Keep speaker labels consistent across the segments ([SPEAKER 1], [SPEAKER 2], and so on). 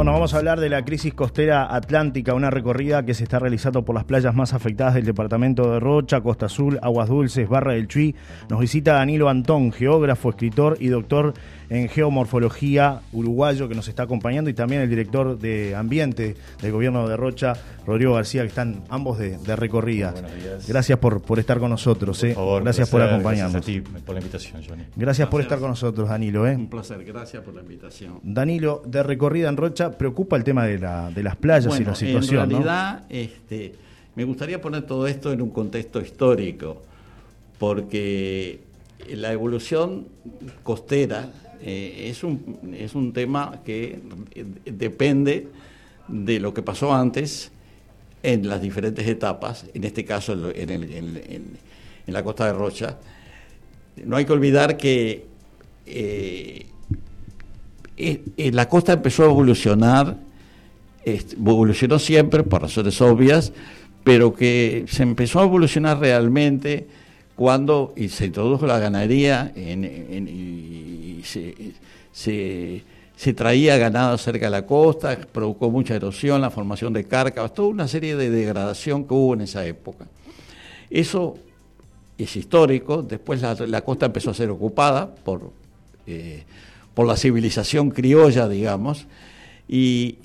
[SPEAKER 1] Bueno, vamos a hablar de la crisis costera atlántica, una recorrida que se está realizando por las playas más afectadas del departamento de Rocha, Costa Azul, Aguas Dulces, Barra del Chuy. Nos visita Danilo Antón, geógrafo, escritor y doctor en geomorfología uruguayo que nos está acompañando y también el director de ambiente del gobierno de Rocha, Rodrigo García, que están ambos de, recorrida. Gracias por, por estar con nosotros. eh. gracias por acompañarnos.
[SPEAKER 2] Gracias a ti por la invitación, Johnny.
[SPEAKER 1] Gracias por estar con nosotros, Danilo. ¿eh?
[SPEAKER 3] Un placer, gracias por la invitación.
[SPEAKER 1] Danilo, de recorrida en Rocha, preocupa el tema de, la, de las playas y la situación.
[SPEAKER 3] En realidad, este, me gustaría poner todo esto en un contexto histórico, porque la evolución costera eh, es, un, es un tema que depende de lo que pasó antes en las diferentes etapas, en este caso en, en, la costa de Rocha. No hay que olvidar que eh, la costa empezó a evolucionar, evolucionó siempre por razones obvias, pero que se empezó a evolucionar realmente cuando se introdujo la ganadería y se, traía ganado cerca de la costa, provocó mucha erosión, la formación de cárcavas, toda una serie de degradación que hubo en esa época. Eso es histórico, después la, costa empezó a ser ocupada por, eh, por la civilización criolla, digamos, y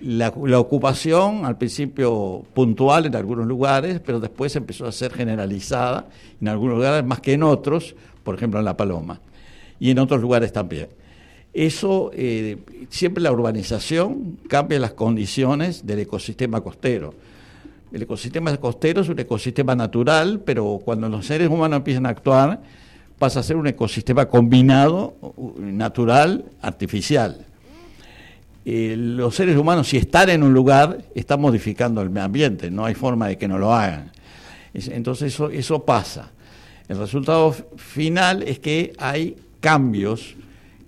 [SPEAKER 3] la, ocupación al principio puntual en algunos lugares, pero después empezó a ser generalizada en algunos lugares más que en otros, por ejemplo en La Paloma, y en otros lugares también. Eso, eh, siempre la urbanización cambia las condiciones del ecosistema costero. El ecosistema costero es un ecosistema natural, pero cuando los seres humanos empiezan a actuar, pasa a ser un ecosistema combinado, natural, artificial. Eh, los seres humanos, si están en un lugar, están modificando el ambiente, no hay forma de que no lo hagan. entonces eso, eso pasa. El resultado final es que hay cambios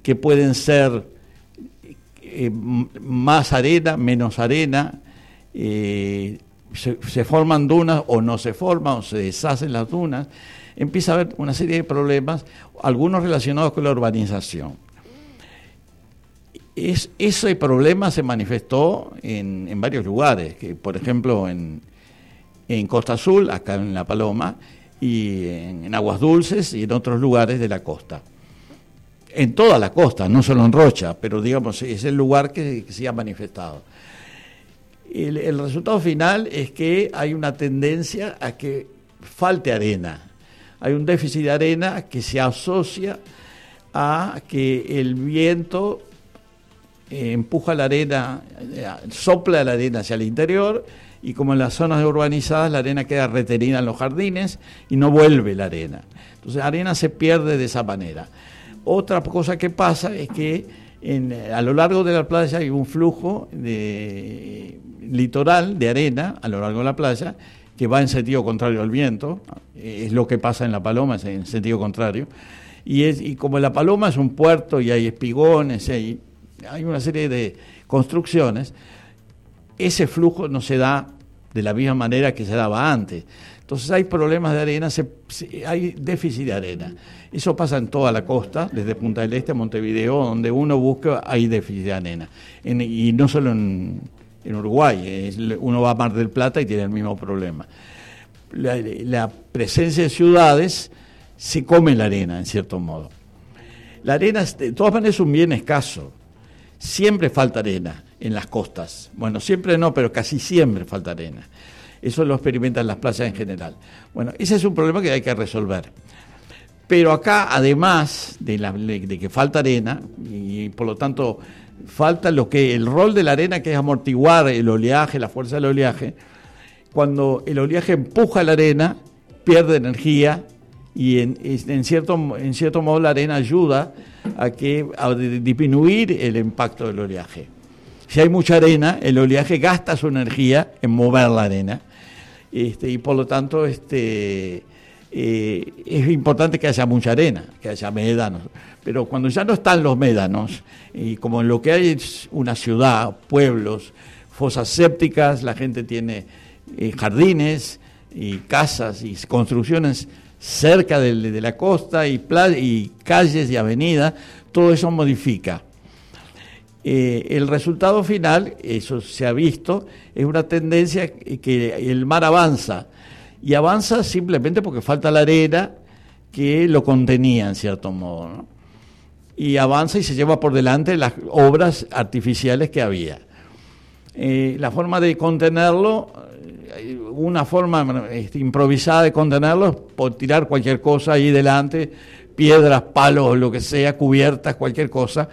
[SPEAKER 3] que pueden ser eh, más arena, menos arena, eh, se, forman dunas o no se forman, o se deshacen las dunas, empieza a haber una serie de problemas, algunos relacionados con la urbanización es, ese problema se manifestó en, en varios lugares, que, por ejemplo en, en, Costa Azul, acá en La Paloma, y en, Aguas Dulces y en otros lugares de la costa. En toda la costa, no solo en Rocha, pero digamos, es el lugar que, se ha manifestado. El, el resultado final es que hay una tendencia a que falte arena. Hay un déficit de arena que se asocia a que el viento eh, empuja la arena, eh, sopla la arena hacia el interior y como en las zonas urbanizadas la arena queda retenida en los jardines y no vuelve la arena. Entonces la arena se pierde de esa manera. Otra cosa que pasa es que a lo largo de la playa hay un flujo de, litoral de arena a lo largo de la playa que va en sentido contrario al viento, es lo que pasa en La Paloma, es en sentido contrario, y, es, y como La Paloma es un puerto y hay espigones, hay hay una serie de construcciones, ese flujo no se da de la misma manera que se daba antes. Entonces hay problemas de arena, hay déficit de arena. Eso pasa en toda la costa, desde Punta del Este a Montevideo, donde uno busca, hay déficit de arena. y no solo en, Uruguay, uno va a Mar del Plata y tiene el mismo problema. La, la presencia de ciudades se come la arena, en cierto modo. La arena, de todas maneras, es un bien escaso siempre falta arena en las costas. Bueno, siempre no, pero casi siempre falta arena. Eso lo experimentan las playas en general. Bueno, ese es un problema que hay que resolver. Pero acá, además de, la, de que falta arena, y por lo tanto falta lo que el rol de la arena, que es amortiguar el oleaje, la fuerza del oleaje, cuando el oleaje empuja la arena, pierde energía y en, en, cierto, en cierto modo la arena ayuda a, que, a disminuir el impacto del oleaje. Si hay mucha arena, el oleaje gasta su energía en mover la arena este, y por lo tanto este, eh, es importante que haya mucha arena, que haya médanos. Pero cuando ya no están los médanos, y como en lo que hay es una ciudad, pueblos, fosas sépticas, la gente tiene eh, jardines y casas y construcciones cerca de, la costa y, calles y avenidas, todo eso modifica. eh, el resultado final, eso se ha visto, es una tendencia que el mar avanza. Y avanza simplemente porque falta la arena que lo contenía en cierto modo. Y avanza y se lleva por delante las obras artificiales que había. Eh, la forma de contenerlo, eh, una forma este, improvisada de contenerlo es por tirar cualquier cosa ahí delante, piedras, palos, lo que sea, cubiertas, cualquier cosa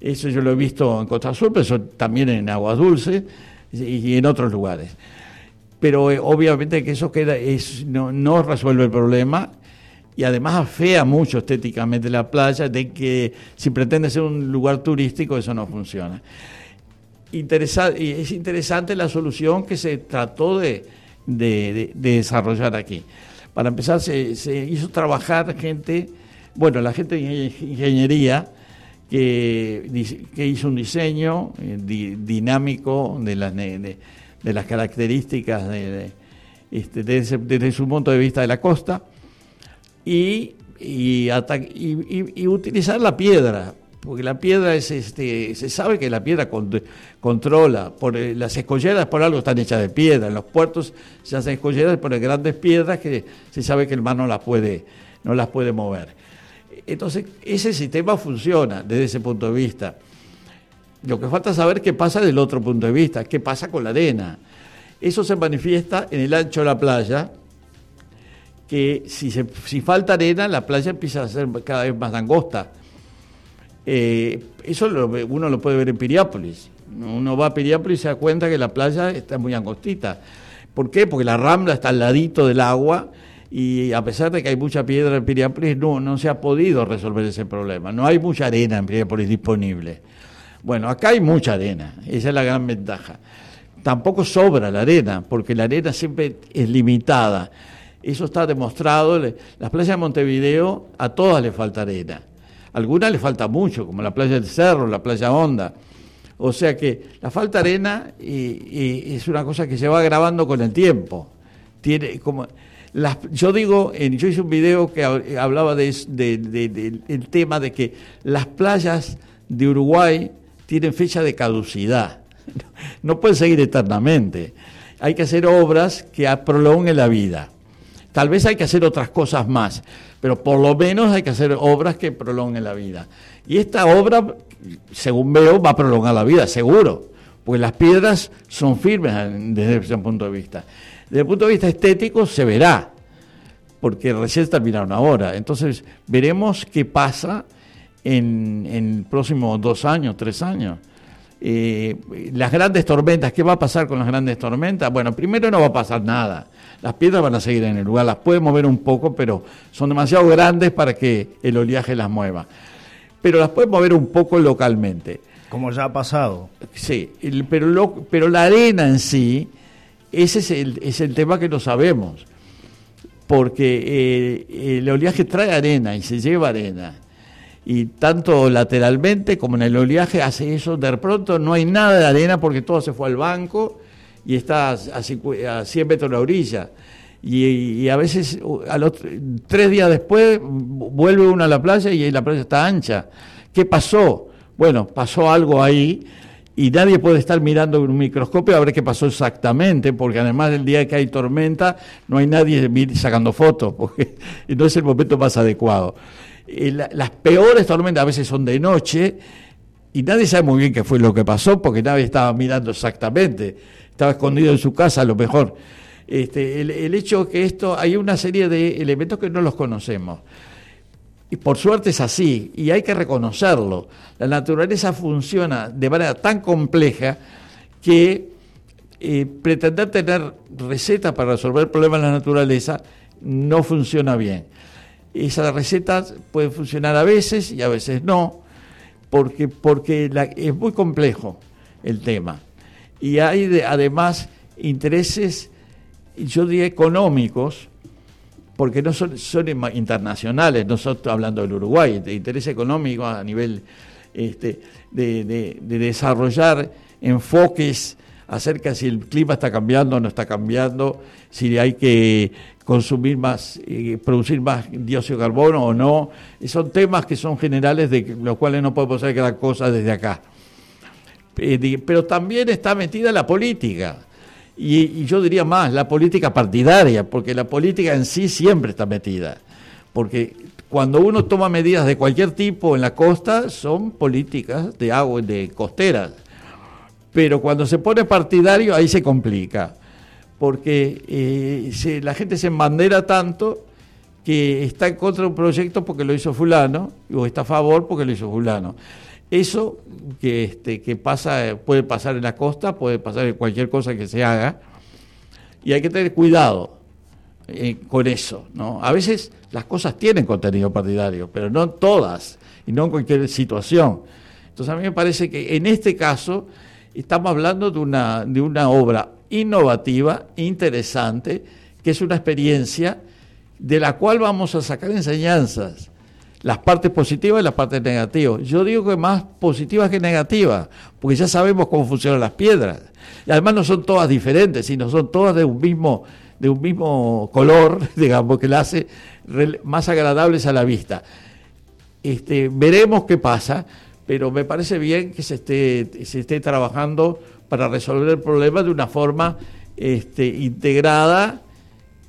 [SPEAKER 3] eso yo lo he visto en Costa Azul, pero eso también en Aguas Dulces y, en otros lugares. Pero eh, obviamente que eso queda, no, resuelve el problema y además afea mucho estéticamente la playa, de que si pretende ser un lugar turístico eso no funciona. y es interesante la solución que se trató de, desarrollar aquí. Para empezar, se, se, hizo trabajar gente, bueno, la gente de ingeniería, que, que hizo un diseño eh, dinámico de las, de, las características de, este, desde, su punto de vista de la costa y, y, y, utilizar la piedra, porque la piedra es, este, se sabe que la piedra controla, por, eh, las escolleras por algo están hechas de piedra, en los puertos se hacen escolleras por grandes piedras que se sabe que el mar no las puede, no las puede mover. Entonces, ese sistema funciona desde ese punto de vista. Lo que falta saber qué pasa del otro punto de vista, qué pasa con la arena. Eso se manifiesta en el ancho de la playa, que si, si falta arena, la playa empieza a ser cada vez más angosta. Eh, eso uno lo puede ver en Piriápolis. Uno va a Piriápolis y se da cuenta que la playa está muy angostita. ¿Por qué? Porque la rambla está al ladito del agua y a pesar de que hay mucha piedra en Piriápolis, no, no se ha podido resolver ese problema. No hay mucha arena en Piriápolis disponible. Bueno, acá hay mucha arena, esa es la gran ventaja. Tampoco sobra la arena, porque la arena siempre es limitada. Eso está demostrado. Las playas de Montevideo, a todas le falta arena. algunas le falta mucho, como la playa del Cerro, la playa Honda. O sea que la falta de arena y, es una cosa que se va agravando con el tiempo. Tiene como yo digo, yo hice un video que hablaba de, del tema de que las playas de Uruguay tienen fecha de caducidad. No pueden seguir eternamente. Hay que hacer obras que prolonguen la vida. Tal vez hay que hacer otras cosas más, pero por lo menos hay que hacer obras que prolonguen la vida. Y esta obra, según veo, va a prolongar la vida, seguro, porque las piedras son firmes desde ese punto de vista. Desde el punto de vista estético se verá, porque recién terminaron ahora. Entonces veremos qué pasa en, en próximos dos años, tres años. Eh, las grandes tormentas, ¿qué va a pasar con las grandes tormentas? Bueno, primero no va a pasar nada. Las piedras van a seguir en el lugar, las puede mover un poco, pero son demasiado grandes para que el oleaje las mueva. Pero las puede mover un poco localmente.
[SPEAKER 1] Como ya ha pasado.
[SPEAKER 3] Sí, pero, pero la arena en sí ese es el, es el tema que no sabemos, porque eh, el oleaje trae arena y se lleva arena. Y tanto lateralmente como en el oleaje hace eso, de pronto no hay nada de arena porque todo se fue al banco y está a, 100 metros de la orilla. Y, a veces, tres días después, vuelve uno a la playa y la playa está ancha. ¿Qué pasó? Bueno, pasó algo ahí y nadie puede estar mirando en un microscopio a ver qué pasó exactamente, porque además del día que hay tormenta no hay nadie sacando fotos, porque no es el momento más adecuado. Las peores tormentas a veces son de noche y nadie sabe muy bien qué fue lo que pasó, porque nadie estaba mirando exactamente, estaba escondido en su casa a lo mejor. Este, el, el hecho que esto, hay una serie de elementos que no los conocemos. Y por suerte es así, y hay que reconocerlo. La naturaleza funciona de manera tan compleja que eh, pretender tener recetas para resolver problemas de la naturaleza no funciona bien. Esas recetas pueden funcionar a veces y a veces no, porque, porque es muy complejo el tema. Y hay además intereses, yo diría, económicos, porque no son, son internacionales, no estoy hablando del Uruguay, de interés económico a nivel este, de, desarrollar enfoques acerca de si el clima está cambiando o no está cambiando, si hay que consumir más, eh, producir más dióxido de carbono o no. son temas que son generales de los cuales no podemos hacer gran cosa desde acá. Eh, pero también está metida la política. Y, yo diría más, la política partidaria, porque la política en sí siempre está metida. Porque cuando uno toma medidas de cualquier tipo en la costa, son políticas de agua, de costeras. Pero cuando se pone partidario, ahí se complica. Porque eh, la gente se embandera tanto que está en contra de un proyecto porque lo hizo fulano, o está a favor porque lo hizo fulano. Eso que, este, pasa, puede pasar en la costa, puede pasar en cualquier cosa que se haga, y hay que tener cuidado eh, con eso. ¿no? A veces las cosas tienen contenido partidario, pero no todas, y no en cualquier situación. Entonces a mí me parece que en este caso estamos hablando de una, de una obra innovativa, interesante, que es una experiencia de la cual vamos a sacar enseñanzas las partes positivas y las partes negativas. Yo digo que más positivas que negativas, porque ya sabemos cómo funcionan las piedras. Y además no son todas diferentes, sino son todas de un mismo, de un mismo color, digamos, que las hace más agradables a la vista. Este, veremos qué pasa, pero me parece bien que se esté, se esté trabajando para resolver el problema de una forma este, integrada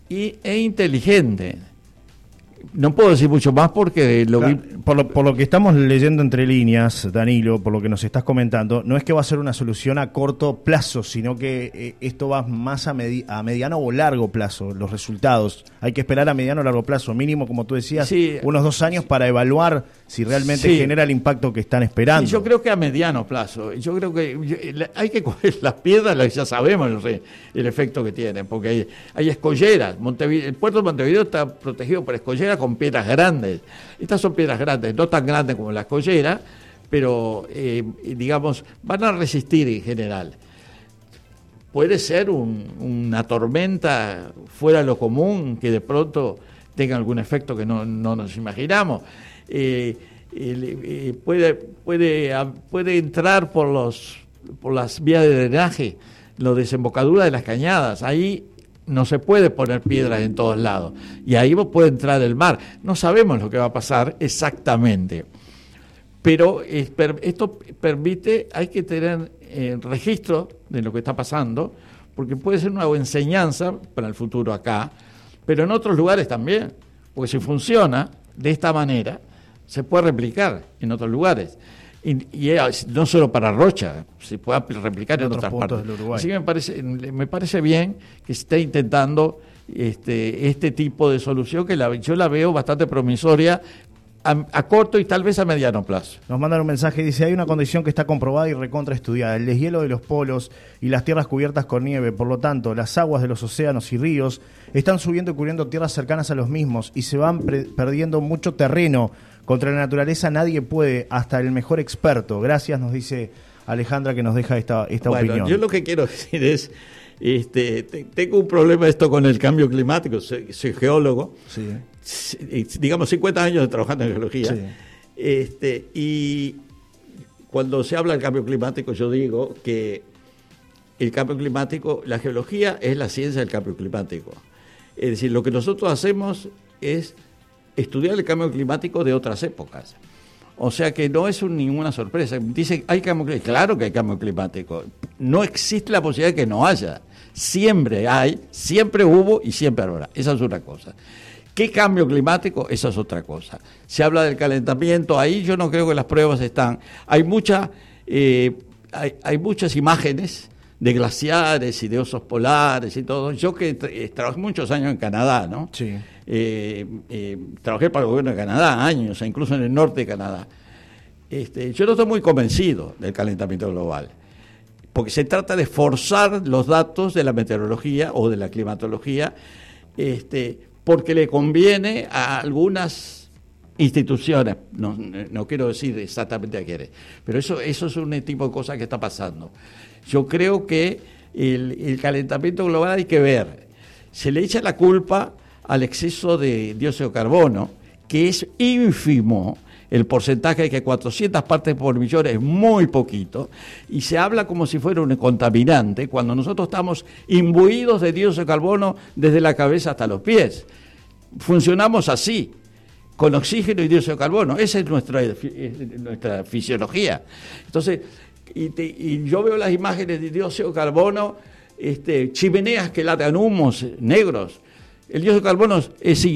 [SPEAKER 3] y, e inteligente no puedo decir mucho más porque lo
[SPEAKER 1] por, lo, por, lo, que estamos leyendo entre líneas, Danilo, por lo que nos estás comentando, no es que va a ser una solución a corto plazo, sino que eh, esto va más a, a, mediano o largo plazo, los resultados. Hay que esperar a mediano o largo plazo, mínimo, como tú decías, unos dos años para evaluar si realmente genera el impacto que están esperando.
[SPEAKER 3] yo creo que a mediano plazo. Yo creo que hay que coger las piedras, ya sabemos el, efecto que tienen, porque hay, hay escolleras. el puerto de Montevideo está protegido por escolleras con piedras grandes. Estas son piedras grandes, no tan grandes como la escollera, pero eh, digamos, van a resistir en general. Puede ser una tormenta fuera de lo común que de pronto tenga algún efecto que no nos imaginamos eh, eh, puede, puede, puede entrar por, los, por las vías de drenaje, la desembocadura de las cañadas. Ahí no se puede poner piedras en todos lados. Y ahí puede entrar el mar. No sabemos lo que va a pasar exactamente. Pero esto permite, hay que tener eh, registro de lo que está pasando, porque puede ser una enseñanza para el futuro acá, pero en otros lugares también. Porque si funciona de esta manera, se puede replicar en otros lugares. Y, no solo para Rocha, se puede replicar en, otras partes. Así que me parece, me parece bien que se esté intentando este, este tipo de solución, que la, yo la veo bastante promisoria a, corto y tal vez a mediano plazo.
[SPEAKER 1] Nos mandan un mensaje, dice, hay una condición que está comprobada y recontra estudiada, el deshielo de los polos y las tierras cubiertas con nieve, por lo tanto, las aguas de los océanos y ríos están subiendo y cubriendo tierras cercanas a los mismos y se van perdiendo mucho terreno contra la naturaleza nadie puede, hasta el mejor experto. Gracias, nos dice Alejandra que nos deja esta, esta bueno, opinión.
[SPEAKER 3] Yo lo que quiero decir es, este, tengo un problema esto con el cambio climático, soy, geólogo, digamos 50 años trabajando en geología, este, y cuando se habla del cambio climático yo digo que el cambio climático, la geología es la ciencia del cambio climático. Es decir, lo que nosotros hacemos es estudiar el cambio climático de otras épocas. O sea que no es ninguna sorpresa. Dice, ¿hay cambio climático? Claro que hay cambio climático. No existe la posibilidad de que no haya. Siempre hay, siempre hubo y siempre habrá. Esa es una cosa. ¿Qué cambio climático? Esa es otra cosa. Se habla del calentamiento, ahí yo no creo que las pruebas están. Hay, mucha, eh, hay, hay muchas imágenes de glaciares y de osos polares y todo. Yo que trabajé muchos años en Canadá, ¿no?
[SPEAKER 1] Sí.
[SPEAKER 3] Eh, eh, trabajé para el gobierno de Canadá años, incluso en el norte de Canadá. Este, yo no estoy muy convencido del calentamiento global, porque se trata de forzar los datos de la meteorología o de la climatología, este, porque le conviene a algunas instituciones, no, no quiero decir exactamente a quiénes, pero eso, eso es un tipo de cosa que está pasando. Yo creo que el, calentamiento global hay que ver. Se le echa la culpa al exceso de dióxido de carbono, que es ínfimo, el porcentaje de que 400 partes por millón es muy poquito, y se habla como si fuera un contaminante, cuando nosotros estamos imbuidos de dióxido de carbono desde la cabeza hasta los pies. Funcionamos así, con oxígeno y dióxido de carbono. Esa es nuestra, nuestra fisiología. Entonces, y, yo veo las imágenes de dióxido de carbono, este, chimeneas que largan humos negros. El dióxido de carbono es,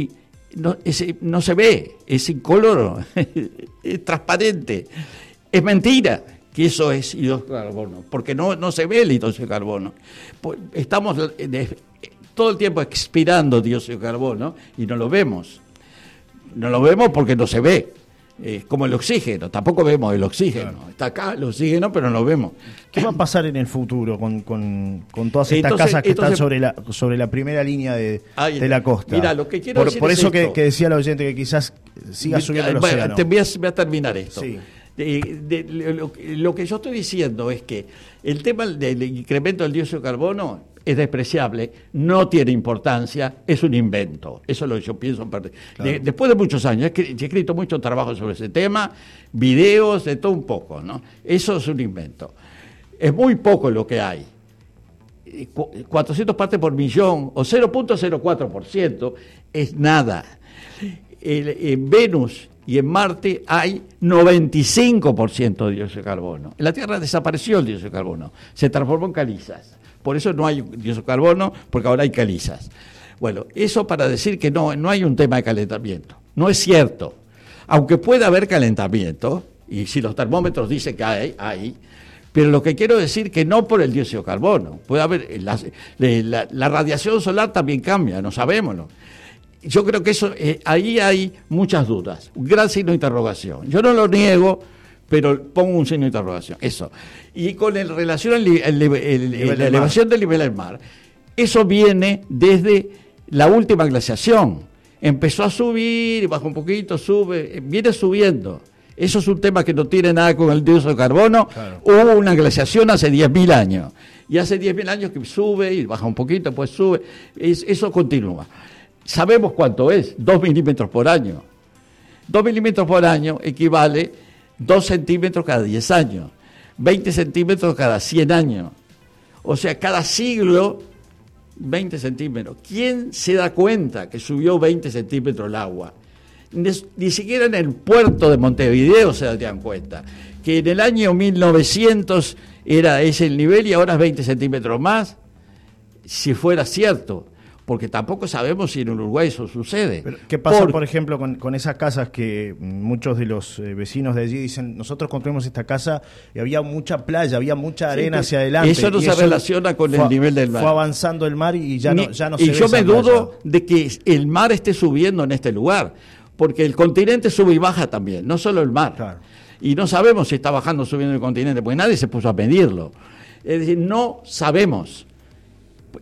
[SPEAKER 3] no, no se ve, es incoloro, es transparente. Es mentira que eso es dióxido de carbono, porque no, no se ve el dióxido de carbono. Pues, estamos todo el tiempo expirando dióxido de carbono y no lo vemos. No lo vemos porque no se ve. Es como el oxígeno, tampoco vemos el oxígeno. Está acá el oxígeno, pero no lo vemos.
[SPEAKER 1] ¿Qué va a pasar en el futuro con, todas estas casas que están sobre la, sobre la primera línea de, la costa?
[SPEAKER 3] Mira, lo que quiero
[SPEAKER 1] por, por eso que, decía el oyente que quizás siga subiendo el océano.
[SPEAKER 3] Te voy, a, terminar esto. lo, que yo estoy diciendo es que el tema del incremento del dióxido de carbono es despreciable, no tiene importancia, es un invento. Eso es lo que yo pienso. después de muchos años, he escrito mucho trabajo sobre ese tema, videos, de todo un poco, ¿no? Eso es un invento. Es muy poco lo que hay. 400 partes por millón o 0.04% es nada. en Venus y en Marte hay 95% de dióxido de carbono. En la Tierra desapareció el dióxido de carbono, se transformó en calizas. Por eso no hay dióxido de carbono, porque ahora hay calizas. Bueno, eso para decir que no, no hay un tema de calentamiento. No es cierto. Aunque pueda haber calentamiento, y si los termómetros dicen que hay, hay, pero lo que quiero decir que no por el dióxido de carbono. Puede haber, la, radiación solar también cambia, no sabemos. Yo creo que eso, eh, ahí hay muchas dudas, un gran signo de interrogación. Yo no lo niego, pero pongo un signo de interrogación. Eso. Y con el relación a la elevación del nivel del mar, eso viene desde la última glaciación. Empezó a subir, baja un poquito, sube, viene subiendo. Eso es un tema que no tiene nada con el dióxido de carbono. Hubo una glaciación hace 10.000 años. Y hace 10.000 años que sube y baja un poquito, pues sube. eso continúa. Sabemos cuánto es, 2 milímetros por año. 2 milímetros por año equivale 2 centímetros cada 10 años, 20 centímetros cada 100 años. O sea, cada siglo, 20 centímetros. ¿Quién se da cuenta que subió 20 centímetros el agua? Ni, siquiera en el puerto de Montevideo se dan cuenta. Que en el año 1900 era ese el nivel y ahora es 20 centímetros más. Si fuera cierto, porque tampoco sabemos si en Uruguay eso sucede.
[SPEAKER 1] ¿Qué pasa, por, ejemplo, con, esas casas que muchos de los eh, vecinos de allí dicen, nosotros construimos esta casa y había mucha playa, había mucha arena hacia adelante?
[SPEAKER 3] Eso no se relaciona con el nivel del mar.
[SPEAKER 1] Fue avanzando el mar y ya no, ya no
[SPEAKER 3] se Y yo me dudo de que el mar esté subiendo en este lugar, porque el continente sube y baja también, no solo el mar. Y no sabemos si está bajando o subiendo el continente, porque nadie se puso a medirlo. Es decir, no sabemos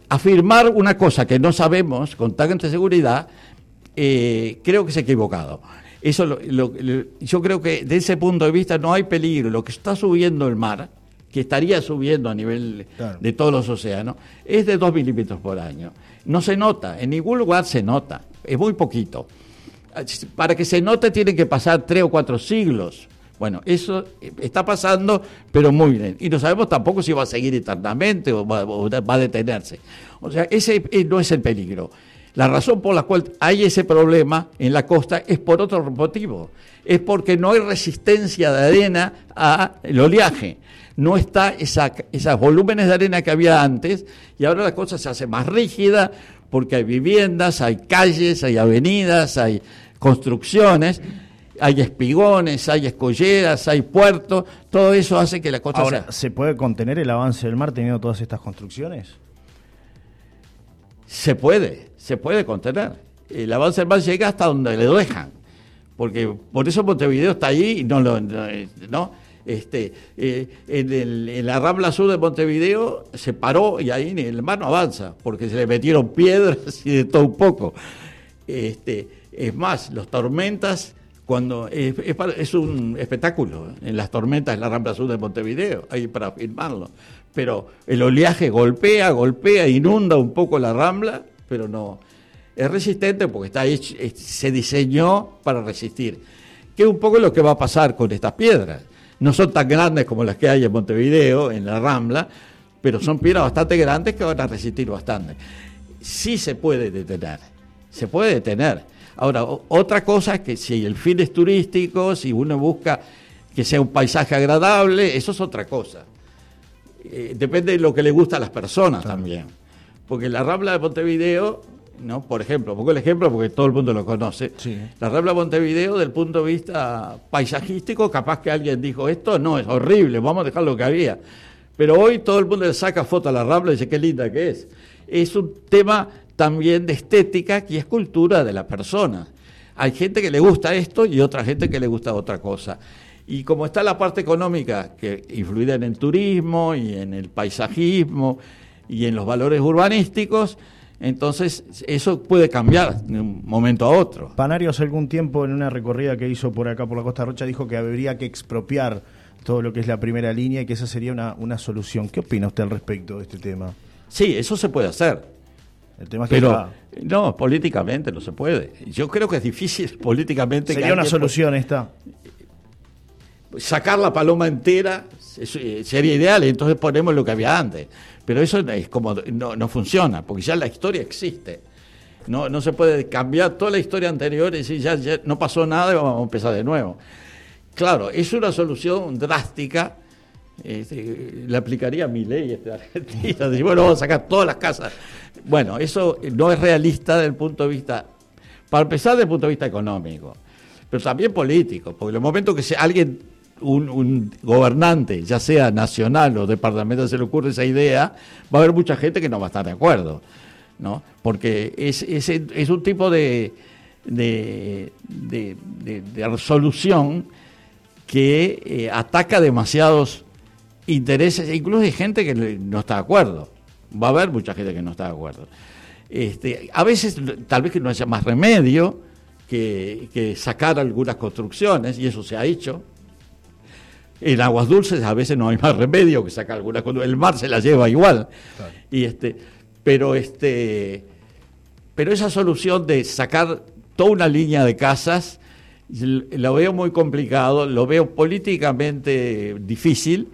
[SPEAKER 3] afirmar una cosa que no sabemos con tanta seguridad, eh, creo que es equivocado. Eso yo creo que desde ese punto de vista no hay peligro. Lo que está subiendo el mar, que estaría subiendo a nivel de todos los océanos, es de 2 milímetros por año. No se nota, en ningún lugar se nota, es muy poquito. Para que se note tienen que pasar tres o cuatro siglos bueno, eso está pasando, pero muy bien. Y no sabemos tampoco si va a seguir eternamente o va, a detenerse. O sea, ese eh, no es el peligro. La razón por la cual hay ese problema en la costa es por otro motivo. Es porque no hay resistencia de arena al oleaje. No está esa, esos volúmenes de arena que había antes y ahora la cosa se hace más rígida porque hay viviendas, hay calles, hay avenidas, hay construcciones hay espigones, hay escolleras, hay puertos, todo eso hace que la costa
[SPEAKER 1] Ahora, ¿se puede contener el avance del mar teniendo todas estas construcciones?
[SPEAKER 3] Se puede, se puede contener. El avance del mar llega hasta donde le dejan, porque por eso Montevideo está ahí y no lo... ¿no? Este, eh, en, la rambla sur de Montevideo se paró y ahí el mar no avanza, porque se le metieron piedras y de todo un poco. Este, es más, las tormentas cuando es, un espectáculo en las tormentas en la Rambla Sur de Montevideo, ahí para filmarlo. Pero el oleaje golpea, golpea, inunda un poco la Rambla, pero no. Es resistente porque está se diseñó para resistir. Que es un poco lo que va a pasar con estas piedras. No son tan grandes como las que hay en Montevideo, en la Rambla, pero son piedras bastante grandes que van a resistir bastante. Sí se puede detener, se puede detener Ahora, otra cosa es que si el fin es turístico, si uno busca que sea un paisaje agradable, eso es otra cosa. Eh, depende de lo que le gusta a las personas también. Porque la Rambla de Montevideo, ¿no? por ejemplo, pongo el ejemplo porque todo el mundo lo conoce, la Rambla de Montevideo, del punto de vista paisajístico, capaz que alguien dijo, esto no, es horrible, vamos a dejar lo que había. Pero hoy todo el mundo le saca foto a la Rambla y dice, qué linda que es. Es un tema también de estética que es cultura de la persona. Hay gente que le gusta esto y otra gente que le gusta otra cosa. Y como está la parte económica, que influida en el turismo y en el paisajismo y en los valores urbanísticos, entonces eso puede cambiar de un momento a otro.
[SPEAKER 1] Panario hace algún tiempo en una recorrida que hizo por acá por la Costa Rocha dijo que habría que expropiar todo lo que es la primera línea y que esa sería una, una solución. ¿Qué opina usted al respecto de este tema?
[SPEAKER 3] Sí, eso se puede hacer. El tema es que Pero, no, políticamente no se puede. Yo creo que es difícil políticamente.
[SPEAKER 1] Sería una solución esta
[SPEAKER 3] sacar la paloma entera eh, sería ideal, entonces ponemos lo que había antes. Pero eso es como no, funciona, porque ya la historia existe. No, no se puede cambiar toda la historia anterior y decir ya, no pasó nada y vamos a empezar de nuevo. Claro, es una solución drástica. Este, le aplicaría a mi ley este, Argentina. bueno, vamos a sacar todas las casas. Bueno, eso no es realista desde el punto de vista, para empezar, desde el punto de vista económico, pero también político, porque en el momento que alguien un, gobernante, ya sea nacional o departamental, se le ocurre esa idea, va a haber mucha gente que no va a estar de acuerdo, ¿no? Porque es, es, es un tipo de, de, de, resolución que eh, ataca demasiados intereses, e incluso hay gente que no está de acuerdo. Va a haber mucha gente que no está de acuerdo. Este, a veces, tal vez que no haya más remedio que, que sacar algunas construcciones, y eso se ha hecho, en aguas dulces a veces no hay más remedio que sacar algunas cuando el mar se la lleva igual. Y este, pero este, pero esa solución de sacar toda una línea de casas lo veo muy complicado, lo veo políticamente difícil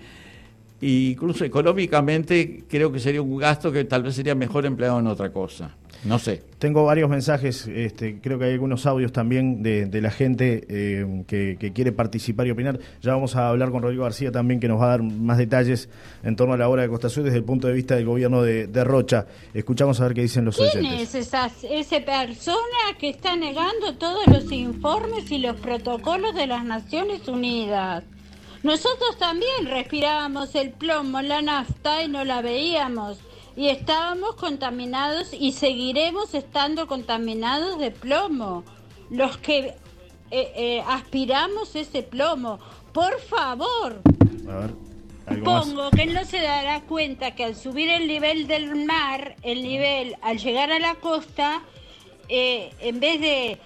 [SPEAKER 3] e incluso económicamente creo que sería un gasto que tal vez sería mejor empleado en otra cosa. No sé.
[SPEAKER 1] Tengo varios mensajes, este, creo que hay algunos audios también de, la gente eh, que, quiere participar y opinar. Ya vamos a hablar con Rodrigo García también, que nos va a dar más detalles en torno a la obra de Costa Azul desde el punto de vista del gobierno de, Rocha. Escuchamos a ver qué dicen los
[SPEAKER 2] ¿Quién es esa, esa persona que está negando todos los informes y los protocolos de las Naciones Unidas? Nosotros también respirábamos el plomo, la nafta y no la veíamos y estábamos contaminados y seguiremos estando contaminados de plomo. Los que eh, eh, aspiramos ese plomo, por favor. Pongo que no se dará cuenta que al subir el nivel del mar, el nivel al llegar a la costa, eh, en vez de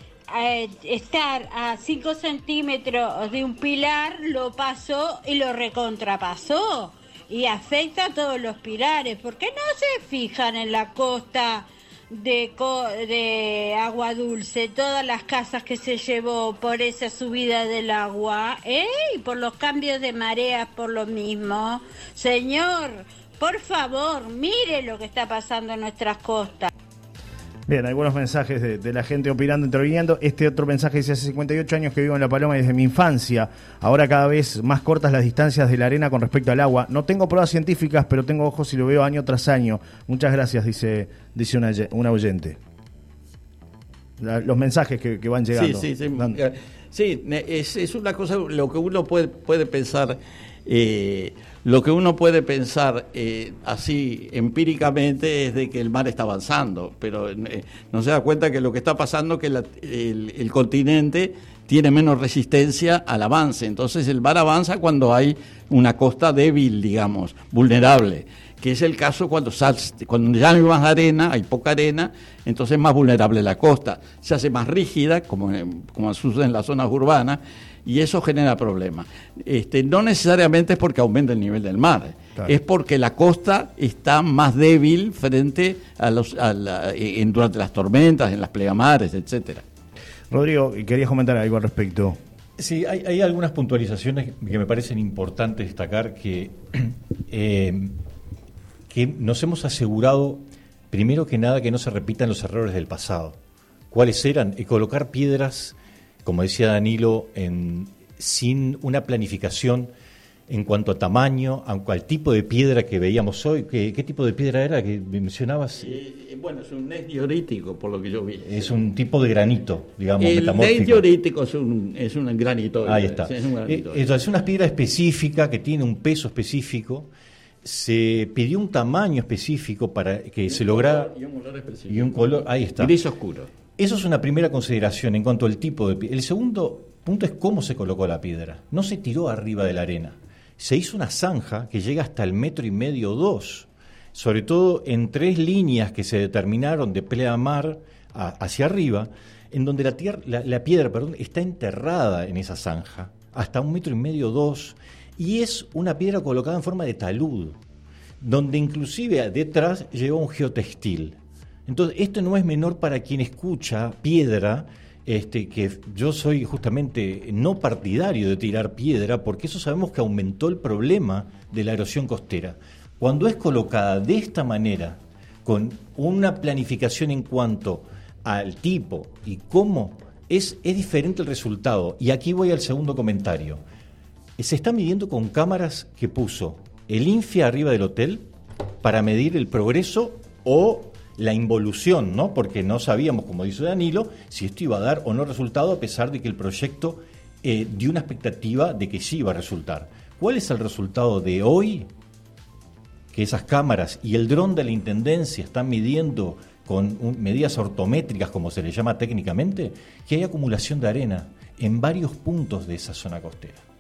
[SPEAKER 2] estar a 5 centímetros de un pilar, lo pasó y lo recontrapasó y afecta a todos los pilares. ¿Por qué no se fijan en la costa de, de agua dulce, todas las casas que se llevó por esa subida del agua, ¿eh? Y por los cambios de mareas, por lo mismo. Señor, por favor, mire lo que está pasando en nuestras costas.
[SPEAKER 1] Bien, algunos mensajes de, la gente opinando, interviniendo. Este otro mensaje dice, hace 58 años que vivo en La Paloma desde mi infancia. Ahora cada vez más cortas las distancias de la arena con respecto al agua. No tengo pruebas científicas, pero tengo ojos y lo veo año tras año. Muchas gracias, dice, dice una, oyente. los mensajes que, van llegando.
[SPEAKER 3] Sí, sí, sí. sí es, es, una cosa, lo que uno puede, puede pensar... Eh, lo que uno puede pensar eh, así empíricamente es de que el mar está avanzando, pero eh, no se da cuenta que lo que está pasando es que el, continente tiene menos resistencia al avance. Entonces el mar avanza cuando hay una costa débil, digamos, vulnerable, que es el caso cuando, cuando ya no hay más arena, hay poca arena, entonces es más vulnerable la costa. Se hace más rígida, como, como sucede en las zonas urbanas, y eso genera problemas. Este, no necesariamente es porque aumenta el nivel del mar, es porque la costa está más débil frente a los, en, durante las tormentas, en las plegamares, etcétera.
[SPEAKER 1] Rodrigo, querías comentar algo al respecto.
[SPEAKER 4] Sí, hay, algunas puntualizaciones que me parecen importantes destacar que, eh, que nos hemos asegurado, primero que nada, que no se repitan los errores del pasado. ¿Cuáles eran? Y colocar piedras como decía Danilo, en, sin una planificación en cuanto a tamaño, al tipo de piedra que veíamos hoy. ¿Qué, qué tipo de piedra era que mencionabas?
[SPEAKER 3] Eh, eh, bueno, es un diorítico, por lo que yo vi.
[SPEAKER 4] Es un tipo de granito, digamos,
[SPEAKER 3] El diorítico es un, es un granito.
[SPEAKER 4] Ahí está. Es, un eh, es una piedra específica que tiene un peso específico. Se pidió un tamaño específico para que se lograra.
[SPEAKER 3] Y un color específico.
[SPEAKER 4] Y un color, ahí está.
[SPEAKER 3] Gris oscuro.
[SPEAKER 4] Eso es una primera consideración en cuanto al tipo de piedra. El segundo punto es cómo se colocó la piedra. No se tiró arriba de la arena se hizo una zanja que llega hasta el metro y medio o dos, sobre todo en tres líneas que se determinaron de pleamar hacia arriba, en donde la, la, piedra está enterrada en esa zanja, hasta un metro y medio o dos, y es una piedra colocada en forma de talud, donde inclusive detrás lleva un geotextil. Entonces, esto no es menor para quien escucha piedra este, que yo soy justamente no partidario de tirar piedra, porque eso sabemos que aumentó el problema de la erosión costera. Cuando es colocada de esta manera, con una planificación en cuanto al tipo y cómo, es, es diferente el resultado. Y aquí voy al segundo comentario. Se está midiendo con cámaras que puso el INFIA arriba del hotel para medir el progreso o la involución, ¿no? Porque no sabíamos, como dice Danilo, si esto iba a dar o no resultado, a pesar de que el proyecto eh, dio una expectativa de que sí iba a resultar. ¿Cuál es el resultado de hoy? Que esas cámaras y el dron de la intendencia están midiendo con medidas ortométricas, como se le llama técnicamente, que hay acumulación de arena en varios puntos de esa zona costera.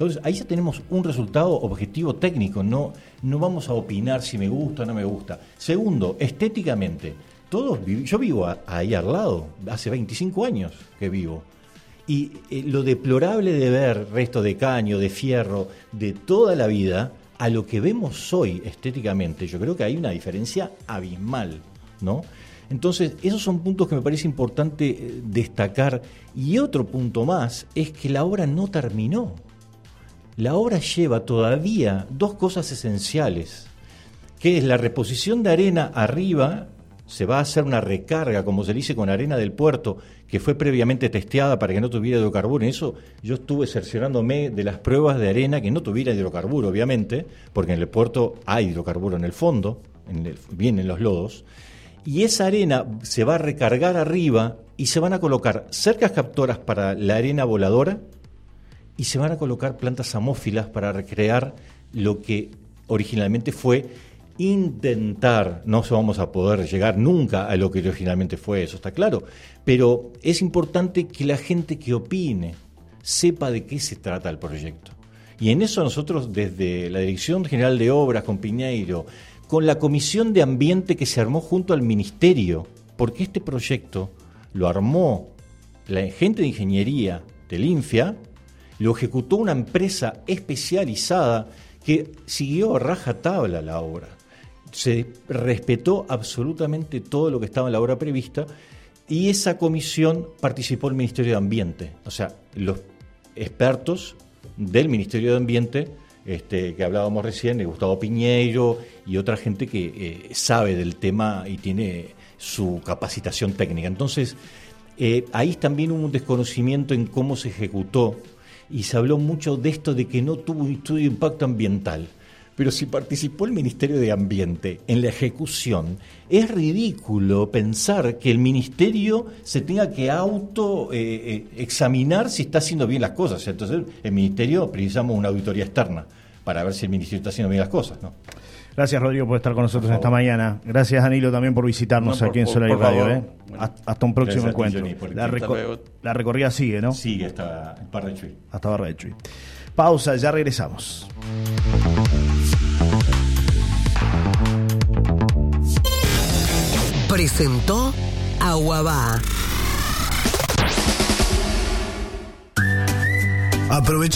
[SPEAKER 4] Entonces, ahí ya tenemos un resultado objetivo técnico, no, no vamos a opinar si me gusta o no me gusta. Segundo, estéticamente, todos yo vivo ahí al lado, hace 25 años que vivo. Y eh, lo deplorable de ver resto de caño, de fierro, de toda la vida, a lo que vemos hoy estéticamente, yo creo que hay una diferencia abismal, ¿no? Entonces, esos son puntos que me parece importante eh, destacar. Y otro punto más es que la obra no terminó la obra lleva todavía dos cosas esenciales, que es la reposición de arena arriba, se va a hacer una recarga, como se dice, con arena del puerto, que fue previamente testeada para que no tuviera hidrocarburo. En eso yo estuve cerciorándome de las pruebas de arena que no tuviera hidrocarburo, obviamente, porque en el puerto hay hidrocarburo en el fondo, en vienen los lodos, y esa arena se va a recargar arriba y se van a colocar cercas captoras para la arena voladora, y se van a colocar plantas amófilas para recrear lo que originalmente fue intentar, no vamos a poder llegar nunca a lo que originalmente fue, eso está claro, pero es importante que la gente que opine sepa de qué se trata el proyecto. Y en eso nosotros desde la Dirección General de Obras con Piñeiro, con la Comisión de Ambiente que se armó junto al Ministerio, porque este proyecto lo armó la gente de ingeniería del INFIA, lo ejecutó una empresa especializada que siguió a raja tabla la obra. Se respetó absolutamente todo lo que estaba en la obra prevista y esa comisión participó el Ministerio de Ambiente, o sea, los expertos del Ministerio de Ambiente este, que hablábamos recién, de Gustavo Piñeiro y otra gente que eh, sabe del tema y tiene su capacitación técnica. Entonces, eh, ahí también hubo un desconocimiento en cómo se ejecutó y se habló mucho de esto de que no tuvo un estudio de impacto ambiental. Pero si participó el Ministerio de Ambiente en la ejecución, es ridículo pensar que el Ministerio se tenga que auto eh, eh, examinar si está haciendo bien las cosas. Entonces, el Ministerio precisamos una auditoría externa para ver si el Ministerio está haciendo bien las cosas. ¿no?
[SPEAKER 1] Gracias, Rodrigo, por estar con nosotros esta mañana. Gracias, Danilo, también por visitarnos aquí en Solar y Radio. ¿eh? hasta un próximo encuentro. la, la, recorrida sigue, ¿no?
[SPEAKER 4] Sigue hasta Barra de Chuy.
[SPEAKER 1] Hasta Barra de Chuy. Pausa, ya regresamos.
[SPEAKER 5] Presentó Aguabá. Aprovecha